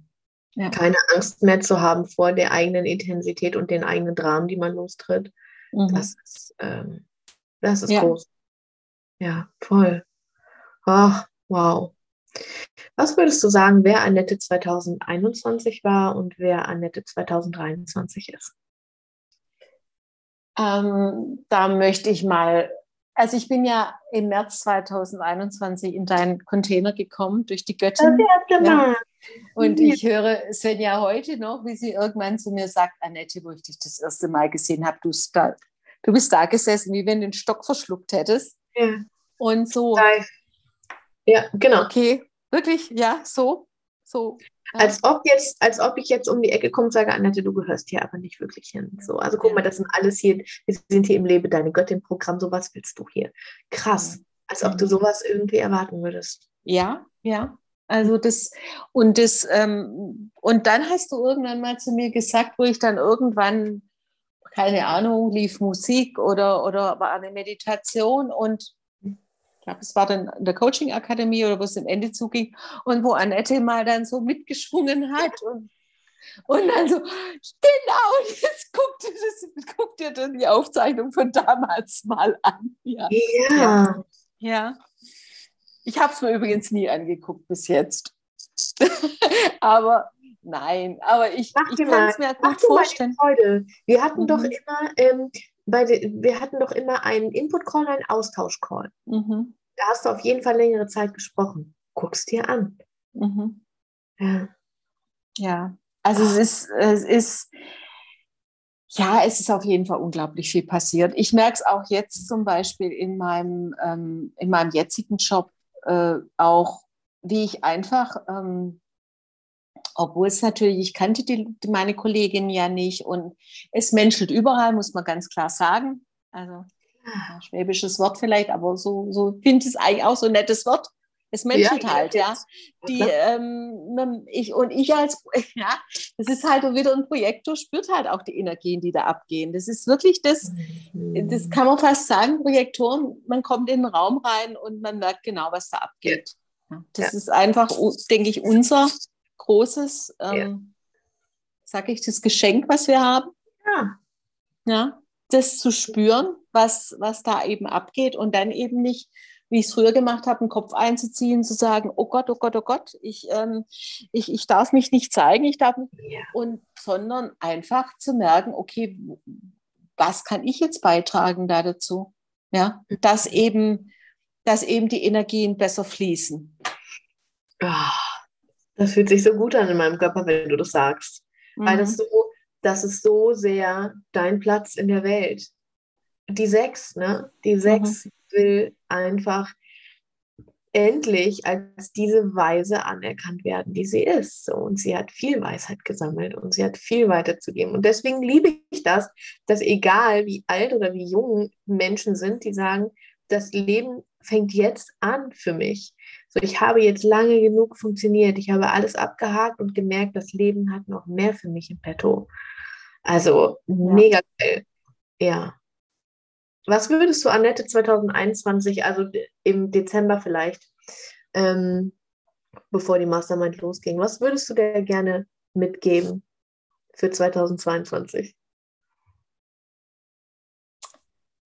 S2: Ja. Keine Angst mehr zu haben vor der eigenen Intensität und den eigenen Dramen, die man lostritt. Mhm. Das ist, ähm, das ist ja. groß. Ja, voll. Ach, wow. Was würdest du sagen, wer Annette 2021 war und wer Annette 2023 ist?
S3: Ähm, da möchte ich mal also ich bin ja im März 2021 in deinen Container gekommen durch die Göttin. Ja. Und ich höre Svenja heute noch, wie sie irgendwann zu mir sagt, Annette, wo ich dich das erste Mal gesehen habe, du, da, du bist da gesessen, wie wenn du den Stock verschluckt hättest. Ja. Und so.
S2: Ja, genau.
S3: Okay, wirklich, ja, so. so.
S2: Als ob jetzt, als ob ich jetzt um die Ecke komme und sage, Annette, du gehörst hier aber nicht wirklich hin. So, also guck mal, das sind alles hier, wir sind hier im Lebe deine Göttin-Programm, sowas willst du hier. Krass. Als ob du sowas irgendwie erwarten würdest.
S3: Ja, ja. Also das und das ähm, und dann hast du irgendwann mal zu mir gesagt, wo ich dann irgendwann keine Ahnung lief Musik oder oder war eine Meditation und glaube, es war dann in der Coaching Akademie oder wo es im Ende zuging und wo Annette mal dann so mitgeschwungen hat und, und dann so, genau, jetzt guckt ihr, das, guckt ihr dann die Aufzeichnung von damals mal an.
S2: Ja. Ja.
S3: ja. Ich habe es mir übrigens nie angeguckt bis jetzt. aber nein, aber ich, ich kann es mir gut vorstellen.
S2: Wir hatten mhm. doch immer ähm, bei de, wir hatten doch immer einen Input-Call, einen Austausch-Call. Mhm. Da hast du auf jeden Fall längere Zeit gesprochen. Guck's dir an. Mhm.
S3: Ja. Ja, also es ist, es ist, ja, es ist auf jeden Fall unglaublich viel passiert. Ich merke es auch jetzt zum Beispiel in meinem, ähm, in meinem jetzigen Job äh, auch, wie ich einfach, ähm, obwohl es natürlich, ich kannte die, meine Kollegin ja nicht und es menschelt überall, muss man ganz klar sagen. Also ja, schwäbisches Wort vielleicht, aber so, so finde ich es eigentlich auch so ein nettes Wort. Es menschelt ja, halt, ja. Die, ähm, ich und ich als, ja, das ist halt wieder ein Projektor, spürt halt auch die Energien, die da abgehen. Das ist wirklich das, das mhm. kann man fast sagen, Projektoren, man kommt in den Raum rein und man merkt genau, was da abgeht. Ja. Das ja. ist einfach, denke ich, unser großes, ähm, sag ich, das Geschenk, was wir haben. Ja. Ja, das zu spüren, was, was da eben abgeht und dann eben nicht wie ich es früher gemacht habe, den Kopf einzuziehen, zu sagen, oh Gott, oh Gott, oh Gott, ich, ähm, ich, ich darf mich nicht zeigen, ich darf nicht, ja. und sondern einfach zu merken, okay, was kann ich jetzt beitragen da dazu? Ja, mhm. dass eben, dass eben die Energien besser fließen.
S2: das fühlt sich so gut an in meinem Körper, wenn du das sagst. Mhm. Weil das mhm. so, das ist so sehr dein Platz in der Welt. Die sechs, ne? Die sechs mhm will einfach endlich als diese Weise anerkannt werden, die sie ist. Und sie hat viel Weisheit gesammelt und sie hat viel weiterzugeben. Und deswegen liebe ich das, dass egal wie alt oder wie jung Menschen sind, die sagen, das Leben fängt jetzt an für mich. So, ich habe jetzt lange genug funktioniert. Ich habe alles abgehakt und gemerkt, das Leben hat noch mehr für mich im Petto. Also ja. mega geil. Ja. Was würdest du Annette 2021, also im Dezember vielleicht, ähm, bevor die Mastermind losging, was würdest du dir gerne mitgeben für 2022?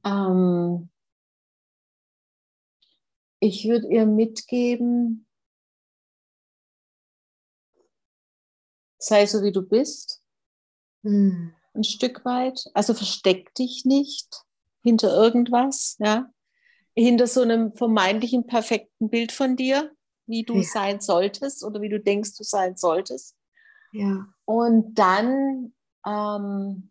S3: Ähm, ich würde ihr mitgeben, sei so wie du bist, hm. ein Stück weit. Also versteck dich nicht hinter irgendwas, ja, hinter so einem vermeintlichen perfekten Bild von dir, wie du ja. sein solltest oder wie du denkst, du sein solltest. Ja. Und dann, ähm,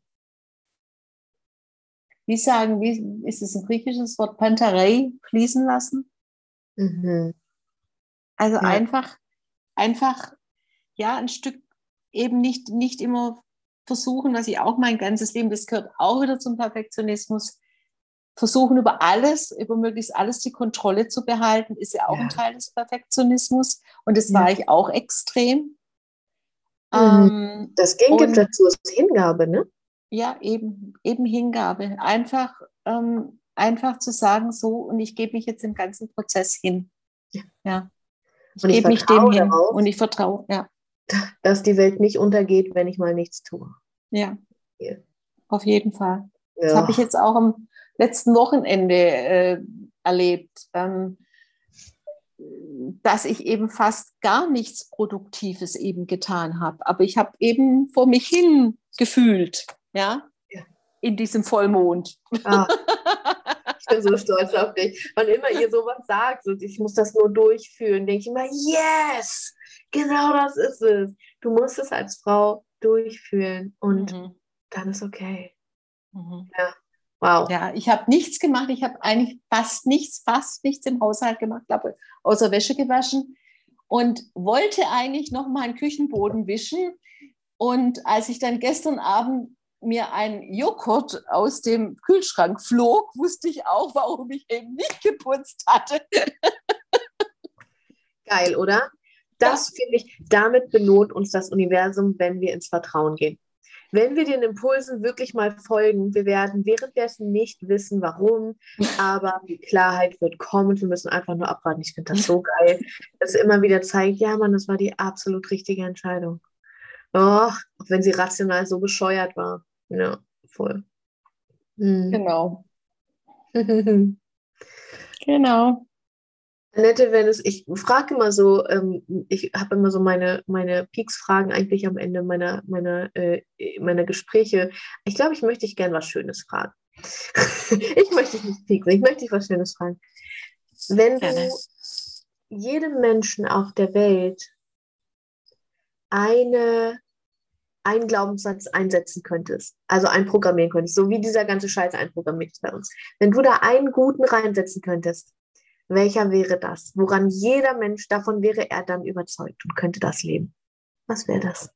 S3: wie sagen, wie ist es ein griechisches Wort, Pantarei, fließen lassen? Mhm. Also ja. einfach, einfach, ja, ein Stück eben nicht, nicht immer versuchen, was ich auch mein ganzes Leben, das gehört auch wieder zum Perfektionismus, versuchen über alles, über möglichst alles die Kontrolle zu behalten, ist ja auch ja. ein Teil des Perfektionismus. Und das ja. war ich auch extrem.
S2: Mhm. Ähm, das Gegengift dazu ist Hingabe, ne?
S3: Ja, eben, eben Hingabe. Einfach, ähm, einfach zu sagen, so, und ich gebe mich jetzt im ganzen Prozess hin. Ja. ja. Ich gebe mich dem hin darauf, und ich vertraue, ja.
S2: Dass die Welt nicht untergeht, wenn ich mal nichts tue.
S3: Ja. Auf jeden Fall. Das habe ich jetzt auch am, letzten Wochenende äh, erlebt, ähm, dass ich eben fast gar nichts Produktives eben getan habe. Aber ich habe eben vor mich hin gefühlt, ja, ja. in diesem Vollmond. Ah.
S2: Ich bin so stolz auf dich. Wann immer ihr sowas sagt, so, ich muss das nur durchführen, denke ich immer, yes, genau das ist es. Du musst es als Frau durchführen und mhm. dann ist okay.
S3: Mhm. Ja. Wow. Ja, ich habe nichts gemacht. Ich habe eigentlich fast nichts, fast nichts im Haushalt gemacht, glaube außer Wäsche gewaschen und wollte eigentlich noch mal einen Küchenboden wischen. Und als ich dann gestern Abend mir ein Joghurt aus dem Kühlschrank flog, wusste ich auch, warum ich eben nicht geputzt hatte.
S2: Geil, oder? Das ja. finde ich, damit belohnt uns das Universum, wenn wir ins Vertrauen gehen. Wenn wir den Impulsen wirklich mal folgen, wir werden währenddessen nicht wissen, warum, aber die Klarheit wird kommen. Wir müssen einfach nur abwarten. Ich finde das so geil, dass immer wieder zeigt, ja, Mann, das war die absolut richtige Entscheidung. Oh, auch wenn sie rational so bescheuert war. Ja, voll.
S3: Hm. Genau. genau.
S2: Annette, wenn es, ich frage immer so, ähm, ich habe immer so meine, meine Peaks-Fragen eigentlich am Ende meiner, meiner, äh, meiner Gespräche. Ich glaube, ich möchte dich gern was Schönes fragen. ich möchte dich nicht pieksen, ich möchte dich was Schönes fragen. Wenn du jedem Menschen auf der Welt eine, einen Glaubenssatz einsetzen könntest, also einprogrammieren könntest, so wie dieser ganze Scheiß einprogrammiert ist bei uns. Wenn du da einen guten reinsetzen könntest, welcher wäre das? Woran jeder Mensch, davon wäre er dann überzeugt und könnte das leben. Was wäre das?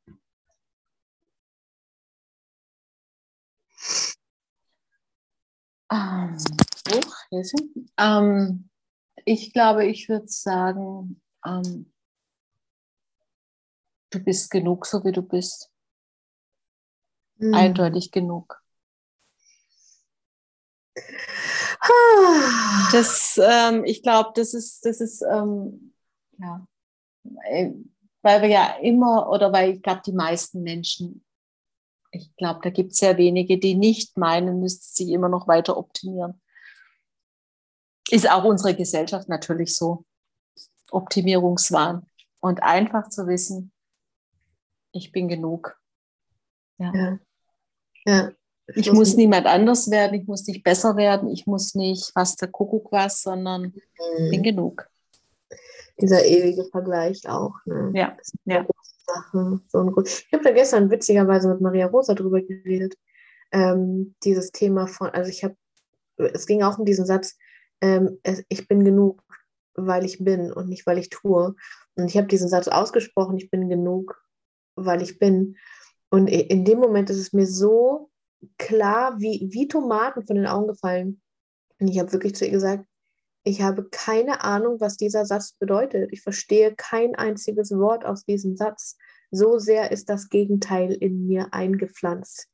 S3: Ähm, oh, ähm, ich glaube, ich würde sagen, ähm, du bist genug, so wie du bist. Mhm. Eindeutig genug. Ah. Das, ähm, ich glaube, das ist, das ist, ähm, ja, äh, weil wir ja immer, oder weil ich glaube, die meisten Menschen, ich glaube, da gibt es sehr wenige, die nicht meinen, müsste sich immer noch weiter optimieren. Ist auch unsere Gesellschaft natürlich so. Optimierungswahn. Und einfach zu wissen, ich bin genug. Ja. ja. ja. Ich muss nicht. niemand anders werden, ich muss nicht besser werden, ich muss nicht was der Kuckuck was, sondern mhm. bin genug.
S2: Dieser ewige Vergleich auch. Ne? Ja. ja. So ein ich habe da gestern witzigerweise mit Maria Rosa drüber geredet. Ähm, dieses Thema von, also ich habe, es ging auch um diesen Satz, ähm, ich bin genug, weil ich bin und nicht, weil ich tue. Und ich habe diesen Satz ausgesprochen, ich bin genug, weil ich bin. Und in dem Moment ist es mir so klar, wie, wie Tomaten von den Augen gefallen. Und ich habe wirklich zu ihr gesagt, ich habe keine Ahnung, was dieser Satz bedeutet. Ich verstehe kein einziges Wort aus diesem Satz. So sehr ist das Gegenteil in mir eingepflanzt.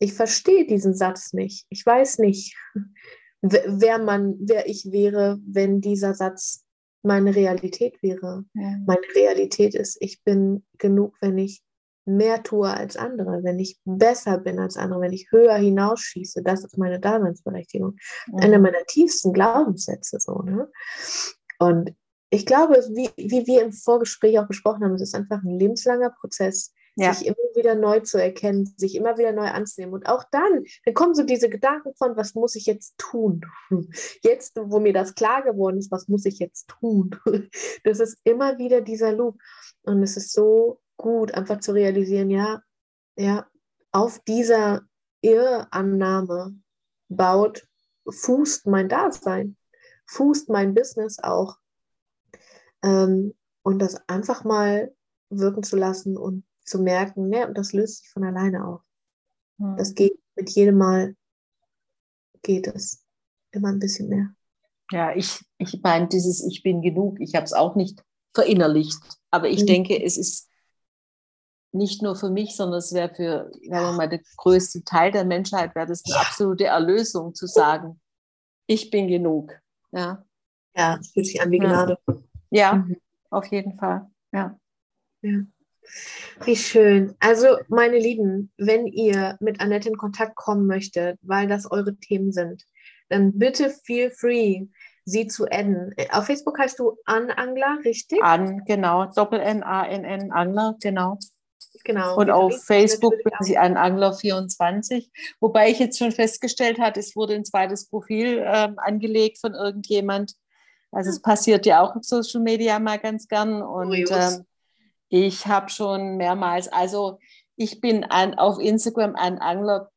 S2: Ich verstehe diesen Satz nicht. Ich weiß nicht, wer man, wer ich wäre, wenn dieser Satz meine Realität wäre. Ja. Meine Realität ist, ich bin genug, wenn ich mehr tue als andere, wenn ich besser bin als andere, wenn ich höher hinausschieße. Das ist meine Daseinsberechtigung. Ja. Einer meiner tiefsten Glaubenssätze. So, ne? Und ich glaube, wie, wie wir im Vorgespräch auch besprochen haben, es ist einfach ein lebenslanger Prozess, ja. sich immer wieder neu zu erkennen, sich immer wieder neu anzunehmen. Und auch dann, dann kommen so diese Gedanken von, was muss ich jetzt tun? Jetzt, wo mir das klar geworden ist, was muss ich jetzt tun? Das ist immer wieder dieser Loop. Und es ist so gut, einfach zu realisieren, ja, ja, auf dieser Irrannahme baut, fußt mein Dasein, fußt mein Business auch. Ähm, und das einfach mal wirken zu lassen und zu merken, ne, und das löst sich von alleine auf. Hm. Das geht mit jedem Mal, geht es immer ein bisschen mehr.
S3: Ja, ich, ich meine, dieses Ich bin genug, ich habe es auch nicht verinnerlicht. Aber ich mhm. denke, es ist nicht nur für mich, sondern es wäre für, sagen wir mal, der größte Teil der Menschheit, wäre das eine absolute Erlösung zu sagen, ich bin genug. Ja,
S2: ja es fühlt sich an wie Gnade.
S3: Ja, mhm. auf jeden Fall. Ja.
S2: ja. Wie schön. Also, meine Lieben, wenn ihr mit Annette in Kontakt kommen möchtet, weil das eure Themen sind, dann bitte feel free, sie zu adden. Auf Facebook heißt du Anangler, richtig?
S3: An, genau. Doppel-N-A-N-N, Angler, genau. Genau. Und auf Facebook bin ich an Angler24, wobei ich jetzt schon festgestellt habe, es wurde ein zweites Profil ähm, angelegt von irgendjemand. Also es hm. passiert ja auch auf Social Media mal ganz gern und ähm, ich habe schon mehrmals, also ich bin an, auf Instagram an Angler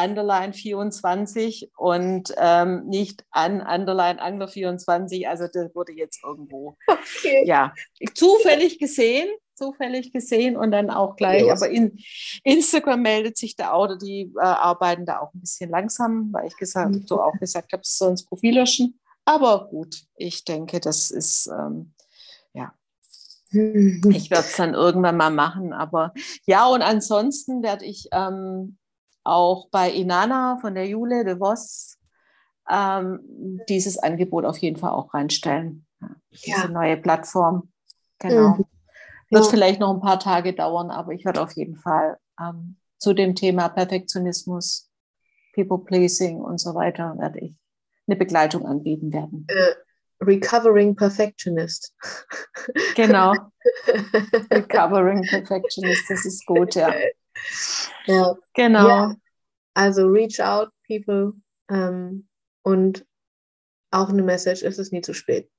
S3: Underline 24 und ähm, nicht an Underline Angler 24. Also das wurde jetzt irgendwo okay. ja zufällig gesehen zufällig gesehen und dann auch gleich. Ja. Aber in Instagram meldet sich da auch, oder die äh, arbeiten da auch ein bisschen langsam, weil ich gesagt, mhm. so auch gesagt habe, sie sollen das Profil löschen. Aber gut, ich denke, das ist, ähm, ja, mhm. ich werde es dann irgendwann mal machen. Aber ja, und ansonsten werde ich ähm, auch bei Inana von der Jule de Vos ähm, dieses Angebot auf jeden Fall auch reinstellen. Ja. Diese neue Plattform. Genau. Mhm. Wird ja. vielleicht noch ein paar Tage dauern, aber ich werde auf jeden Fall ähm, zu dem Thema Perfektionismus, People-Pleasing und so weiter, werde ich eine Begleitung anbieten werden.
S2: Uh, recovering Perfectionist.
S3: Genau. Recovering Perfectionist, das ist gut, ja.
S2: Ja. Genau. Ja. Also reach out, people. Ähm, und auch eine Message, es ist nie zu spät.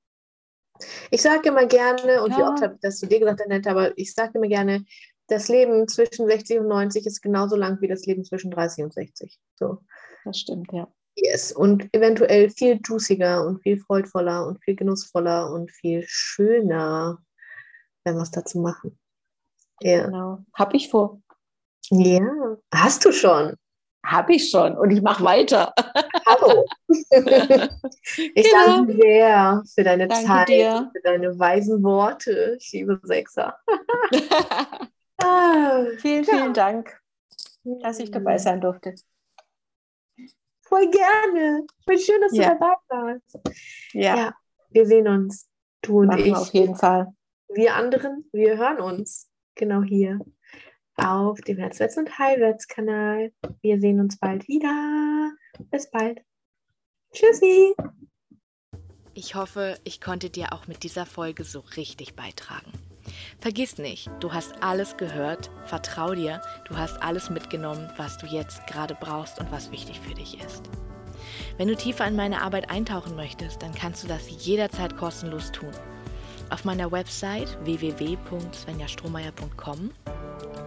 S2: Ich sage immer gerne, und ja. wie oft habe ich das zu dir gesagt, Annette, aber ich sage immer gerne, das Leben zwischen 60 und 90 ist genauso lang wie das Leben zwischen 30 und 60. So.
S3: Das stimmt, ja.
S2: Yes. Und eventuell viel juiciger und viel freudvoller und viel genussvoller und viel schöner, wenn wir es dazu machen.
S3: Ja. Genau. Hab ich vor.
S2: Ja, hast du schon.
S3: Habe ich schon und ich mache weiter.
S2: Hallo. ich genau. danke sehr für deine danke Zeit, dir. für deine weisen Worte, ich liebe Sechser.
S3: ah, vielen, vielen ja. Dank, dass ich dabei sein durfte.
S2: Voll gerne. Voll schön, dass ja. du dabei warst. Ja. ja. Wir sehen uns. Du und Machen ich.
S3: Auf jeden Fall.
S2: Wir anderen, wir hören uns. Genau hier auf dem Herzwärts- und Heilwärts-Kanal. Wir sehen uns bald wieder. Bis bald. Tschüssi.
S1: Ich hoffe, ich konnte dir auch mit dieser Folge so richtig beitragen. Vergiss nicht, du hast alles gehört, vertrau dir, du hast alles mitgenommen, was du jetzt gerade brauchst und was wichtig für dich ist. Wenn du tiefer in meine Arbeit eintauchen möchtest, dann kannst du das jederzeit kostenlos tun. Auf meiner Website www.svenjastrohmeier.com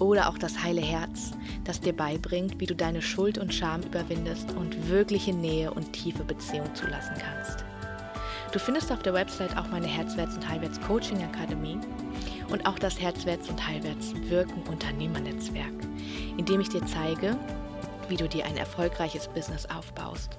S1: Oder auch das heile Herz, das dir beibringt, wie du deine Schuld und Scham überwindest und wirkliche Nähe und tiefe Beziehung zulassen kannst. Du findest auf der Website auch meine Herzwärts- und Heilwärts Coaching Akademie und auch das Herzwärts- und Heilwärts Wirken Unternehmernetzwerk, in dem ich dir zeige, wie du dir ein erfolgreiches Business aufbaust.